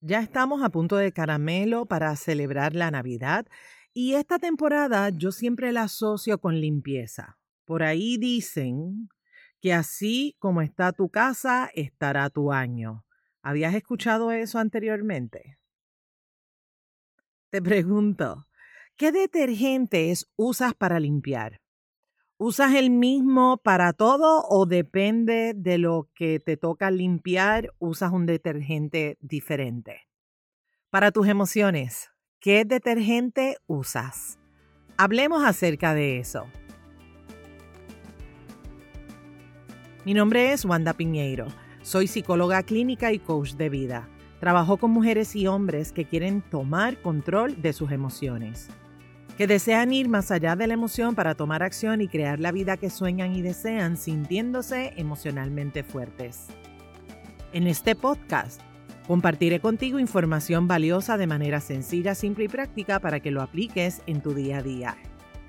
Ya estamos a punto de caramelo para celebrar la Navidad y esta temporada yo siempre la asocio con limpieza. Por ahí dicen que así como está tu casa, estará tu año. ¿Habías escuchado eso anteriormente? Te pregunto, ¿qué detergentes usas para limpiar? ¿Usas el mismo para todo o depende de lo que te toca limpiar, usas un detergente diferente? Para tus emociones, ¿qué detergente usas? Hablemos acerca de eso. Mi nombre es Wanda Piñeiro. Soy psicóloga clínica y coach de vida. Trabajo con mujeres y hombres que quieren tomar control de sus emociones que desean ir más allá de la emoción para tomar acción y crear la vida que sueñan y desean sintiéndose emocionalmente fuertes. En este podcast compartiré contigo información valiosa de manera sencilla, simple y práctica para que lo apliques en tu día a día.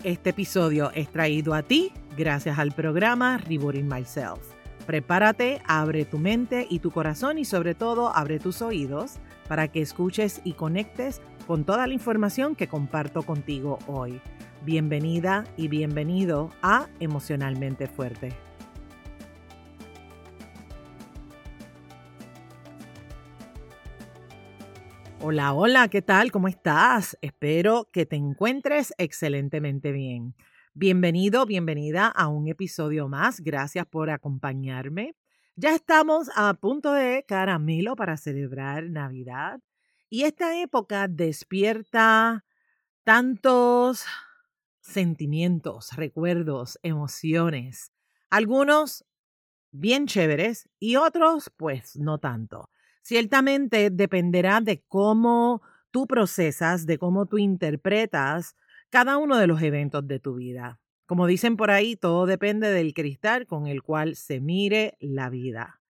Este episodio es traído a ti gracias al programa Rebooting Myself. Prepárate, abre tu mente y tu corazón y sobre todo abre tus oídos para que escuches y conectes con toda la información que comparto contigo hoy. Bienvenida y bienvenido a Emocionalmente Fuerte. Hola, hola, ¿qué tal? ¿Cómo estás? Espero que te encuentres excelentemente bien. Bienvenido, bienvenida a un episodio más. Gracias por acompañarme. Ya estamos a punto de caramelo para celebrar Navidad. Y esta época despierta tantos sentimientos, recuerdos, emociones. Algunos bien chéveres y otros pues no tanto. Ciertamente dependerá de cómo tú procesas, de cómo tú interpretas cada uno de los eventos de tu vida. Como dicen por ahí, todo depende del cristal con el cual se mire la vida.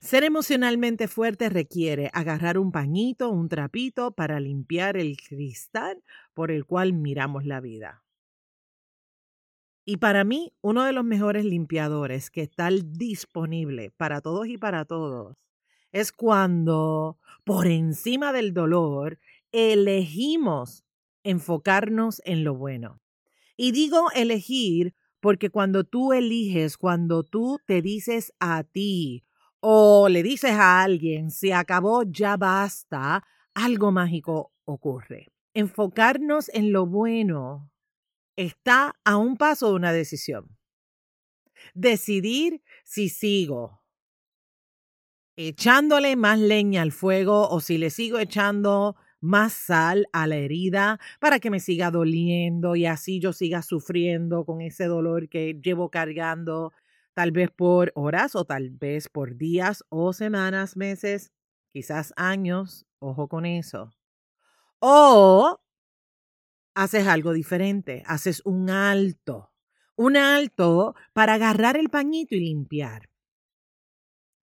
Ser emocionalmente fuerte requiere agarrar un pañito, un trapito para limpiar el cristal por el cual miramos la vida. Y para mí, uno de los mejores limpiadores que está disponible para todos y para todos es cuando, por encima del dolor, elegimos enfocarnos en lo bueno. Y digo elegir porque cuando tú eliges, cuando tú te dices a ti, o le dices a alguien, se acabó, ya basta, algo mágico ocurre. Enfocarnos en lo bueno está a un paso de una decisión. Decidir si sigo echándole más leña al fuego o si le sigo echando más sal a la herida para que me siga doliendo y así yo siga sufriendo con ese dolor que llevo cargando tal vez por horas o tal vez por días o semanas, meses, quizás años, ojo con eso. O haces algo diferente, haces un alto, un alto para agarrar el pañito y limpiar.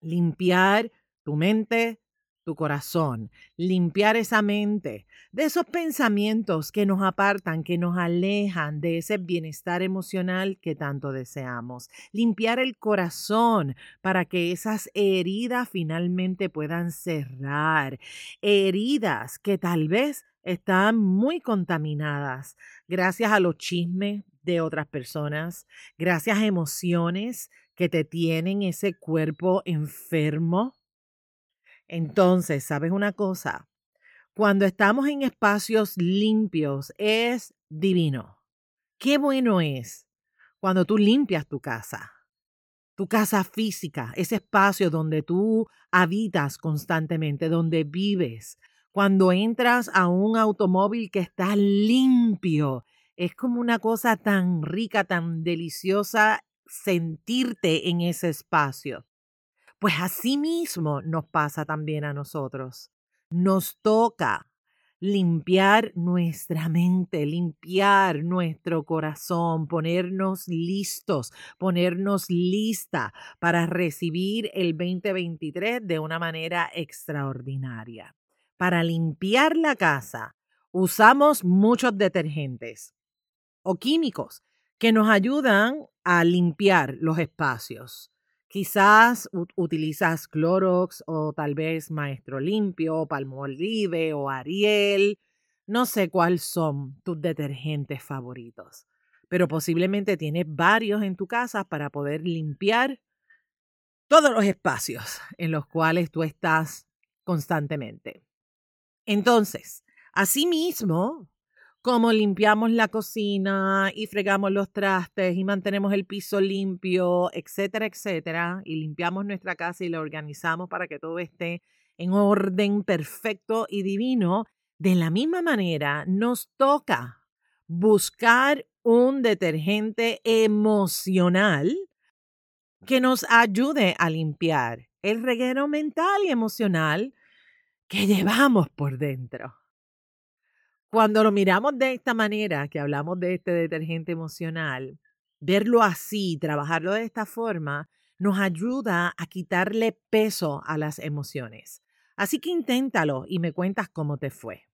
Limpiar tu mente, tu corazón, limpiar esa mente de esos pensamientos que nos apartan, que nos alejan de ese bienestar emocional que tanto deseamos. Limpiar el corazón para que esas heridas finalmente puedan cerrar. Heridas que tal vez están muy contaminadas gracias a los chismes de otras personas, gracias a emociones que te tienen ese cuerpo enfermo entonces, ¿sabes una cosa? Cuando estamos en espacios limpios es divino. Qué bueno es cuando tú limpias tu casa, tu casa física, ese espacio donde tú habitas constantemente, donde vives. Cuando entras a un automóvil que está limpio, es como una cosa tan rica, tan deliciosa sentirte en ese espacio. Pues así mismo nos pasa también a nosotros. Nos toca limpiar nuestra mente, limpiar nuestro corazón, ponernos listos, ponernos lista para recibir el 2023 de una manera extraordinaria. Para limpiar la casa usamos muchos detergentes o químicos que nos ayudan a limpiar los espacios Quizás utilizas Clorox o tal vez Maestro Limpio, Palmolive o Ariel. No sé cuáles son tus detergentes favoritos, pero posiblemente tienes varios en tu casa para poder limpiar todos los espacios en los cuales tú estás constantemente. Entonces, asimismo, como limpiamos la cocina y fregamos los trastes y mantenemos el piso limpio, etcétera, etcétera, y limpiamos nuestra casa y la organizamos para que todo esté en orden perfecto y divino, de la misma manera nos toca buscar un detergente emocional que nos ayude a limpiar el reguero mental y emocional que llevamos por dentro. Cuando lo miramos de esta manera, que hablamos de este detergente emocional, verlo así, trabajarlo de esta forma, nos ayuda a quitarle peso a las emociones. Así que inténtalo y me cuentas cómo te fue.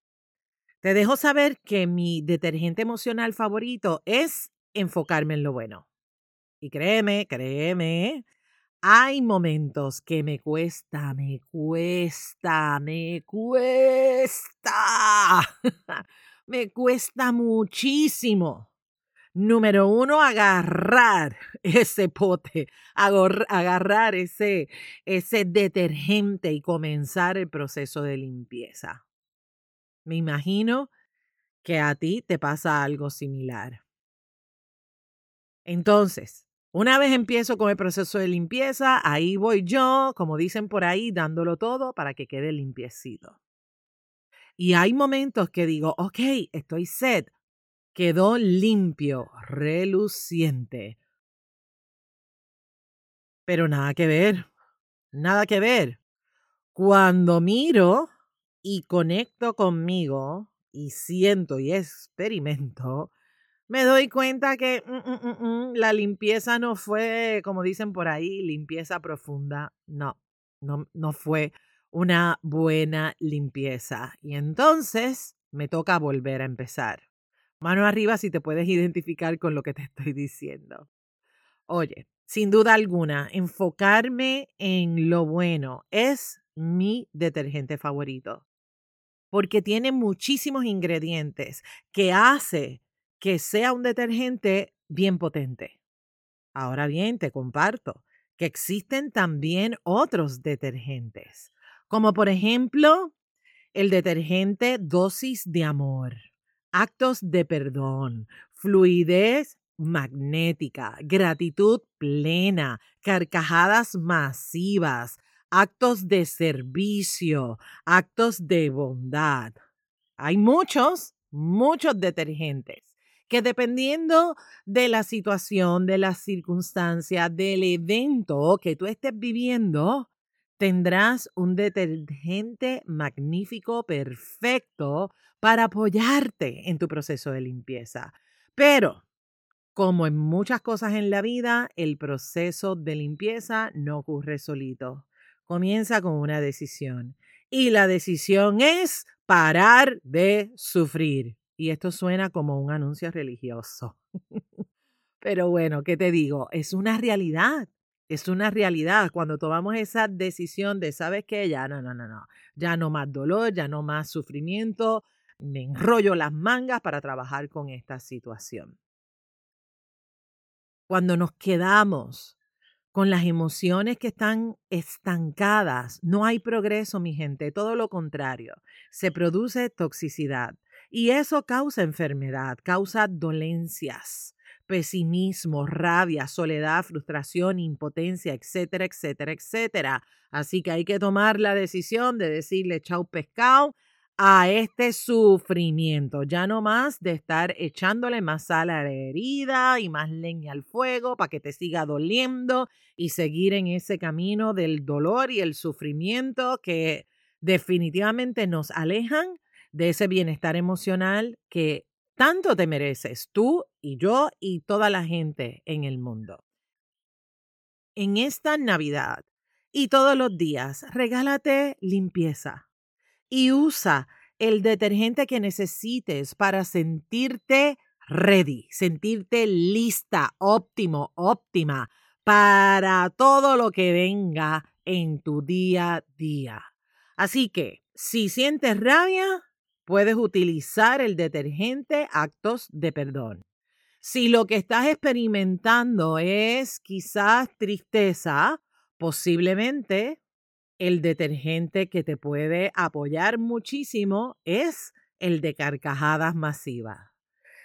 Te dejo saber que mi detergente emocional favorito es enfocarme en lo bueno. Y créeme, créeme, hay momentos que me cuesta, me cuesta, me cuesta. me cuesta muchísimo. Número uno, agarrar ese pote, agarrar ese, ese detergente y comenzar el proceso de limpieza. Me imagino que a ti te pasa algo similar. Entonces, una vez empiezo con el proceso de limpieza, ahí voy yo, como dicen por ahí, dándolo todo para que quede limpiecito. Y hay momentos que digo, ok, estoy set, quedó limpio, reluciente. Pero nada que ver, nada que ver. Cuando miro y conecto conmigo y siento y experimento, me doy cuenta que mm, mm, mm, la limpieza no fue, como dicen por ahí, limpieza profunda. No, no, no fue una buena limpieza. Y entonces me toca volver a empezar. Mano arriba si te puedes identificar con lo que te estoy diciendo. Oye, sin duda alguna, enfocarme en lo bueno es mi detergente favorito porque tiene muchísimos ingredientes que hace que sea un detergente bien potente. Ahora bien, te comparto que existen también otros detergentes, como por ejemplo el detergente dosis de amor, actos de perdón, fluidez magnética, gratitud plena, carcajadas masivas, actos de servicio, actos de bondad. Hay muchos, muchos detergentes que dependiendo de la situación, de la circunstancia, del evento que tú estés viviendo, tendrás un detergente magnífico, perfecto, para apoyarte en tu proceso de limpieza. Pero, como en muchas cosas en la vida, el proceso de limpieza no ocurre solito. Comienza con una decisión. Y la decisión es parar de sufrir. Y esto suena como un anuncio religioso. Pero bueno, ¿qué te digo? Es una realidad. Es una realidad cuando tomamos esa decisión de, ¿sabes qué? Ya no, no, no, no. Ya no más dolor, ya no más sufrimiento. Me enrollo las mangas para trabajar con esta situación. Cuando nos quedamos con las emociones que están estancadas, no hay progreso, mi gente. Todo lo contrario, se produce toxicidad. Y eso causa enfermedad, causa dolencias, pesimismo, rabia, soledad, frustración, impotencia, etcétera, etcétera, etcétera. Así que hay que tomar la decisión de decirle chau pescado a este sufrimiento, ya no más de estar echándole más sal a la herida y más leña al fuego para que te siga doliendo y seguir en ese camino del dolor y el sufrimiento que definitivamente nos alejan de ese bienestar emocional que tanto te mereces tú y yo y toda la gente en el mundo. En esta Navidad y todos los días, regálate limpieza y usa el detergente que necesites para sentirte ready, sentirte lista, óptimo, óptima para todo lo que venga en tu día a día. Así que, si sientes rabia, puedes utilizar el detergente actos de perdón. Si lo que estás experimentando es quizás tristeza, posiblemente el detergente que te puede apoyar muchísimo es el de carcajadas masivas.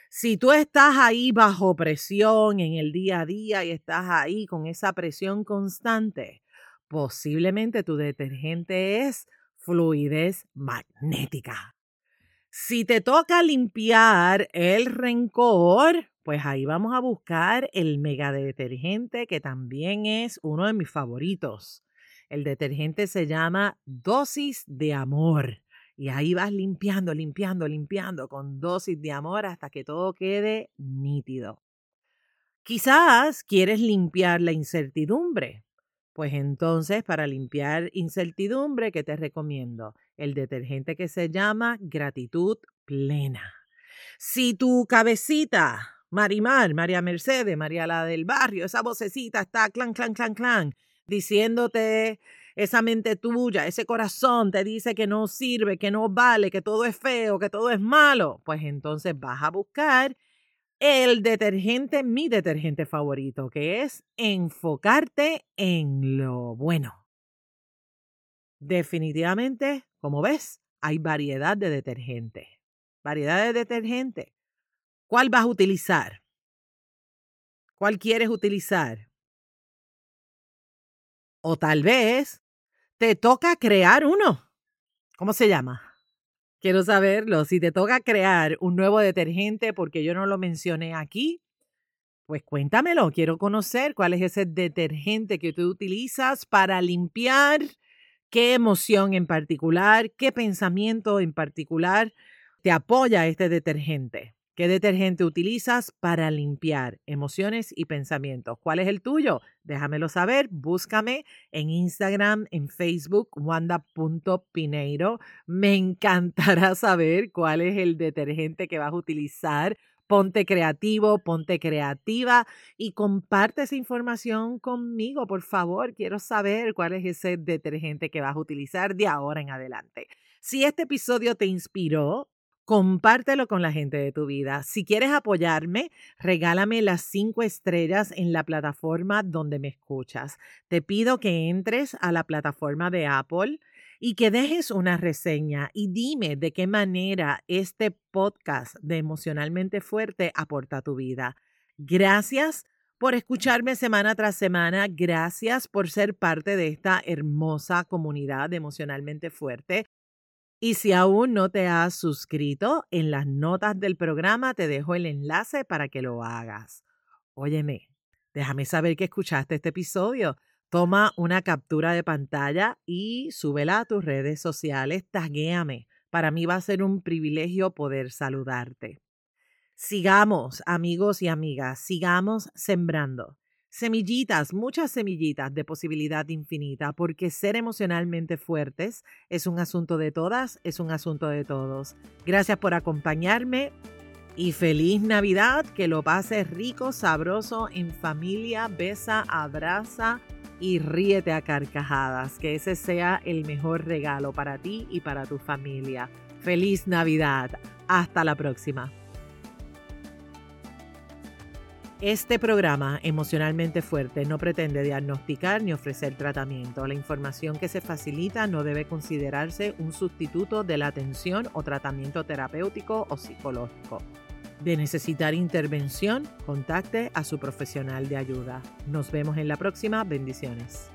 Si tú estás ahí bajo presión en el día a día y estás ahí con esa presión constante, posiblemente tu detergente es fluidez magnética. Si te toca limpiar el rencor, pues ahí vamos a buscar el mega detergente que también es uno de mis favoritos. El detergente se llama dosis de amor. Y ahí vas limpiando, limpiando, limpiando con dosis de amor hasta que todo quede nítido. Quizás quieres limpiar la incertidumbre. Pues entonces, para limpiar incertidumbre, ¿qué te recomiendo? El detergente que se llama gratitud plena. Si tu cabecita Marimar, María Mercedes, María la del barrio, esa vocecita está clan, clan, clan, clan, diciéndote esa mente tuya, ese corazón te dice que no sirve, que no vale, que todo es feo, que todo es malo. Pues entonces vas a buscar el detergente, mi detergente favorito, que es enfocarte en lo bueno. Definitivamente, como ves, hay variedad de detergente. Variedad de detergente ¿Cuál vas a utilizar? ¿Cuál quieres utilizar? O tal vez te toca crear uno. ¿Cómo se llama? Quiero saberlo. Si te toca crear un nuevo detergente porque yo no lo mencioné aquí, pues cuéntamelo. Quiero conocer cuál es ese detergente que tú utilizas para limpiar, qué emoción en particular, qué pensamiento en particular te apoya este detergente. ¿Qué detergente utilizas para limpiar emociones y pensamientos? ¿Cuál es el tuyo? Déjamelo saber. Búscame en Instagram, en Facebook, wanda.pineiro. Me encantará saber cuál es el detergente que vas a utilizar. Ponte creativo, ponte creativa y comparte esa información conmigo, por favor. Quiero saber cuál es ese detergente que vas a utilizar de ahora en adelante. Si este episodio te inspiró, compártelo con la gente de tu vida. Si quieres apoyarme, regálame las cinco estrellas en la plataforma donde me escuchas. Te pido que entres a la plataforma de Apple y que dejes una reseña y dime de qué manera este podcast de Emocionalmente Fuerte aporta a tu vida. Gracias por escucharme semana tras semana. Gracias por ser parte de esta hermosa comunidad de Emocionalmente Fuerte. Y si aún no te has suscrito, en las notas del programa te dejo el enlace para que lo hagas. Óyeme, déjame saber que escuchaste este episodio. Toma una captura de pantalla y súbela a tus redes sociales. Taguéame. Para mí va a ser un privilegio poder saludarte. Sigamos, amigos y amigas, sigamos sembrando semillitas, muchas semillitas de posibilidad infinita, porque ser emocionalmente fuertes es un asunto de todas, es un asunto de todos. Gracias por acompañarme y feliz Navidad, que lo pases rico, sabroso, en familia, besa, abraza y ríete a carcajadas, que ese sea el mejor regalo para ti y para tu familia. Feliz Navidad, hasta la próxima. Este programa emocionalmente fuerte no pretende diagnosticar ni ofrecer tratamiento. La información que se facilita no debe considerarse un sustituto de la atención o tratamiento terapéutico o psicológico. De necesitar intervención, contacte a su profesional de ayuda. Nos vemos en la próxima. Bendiciones.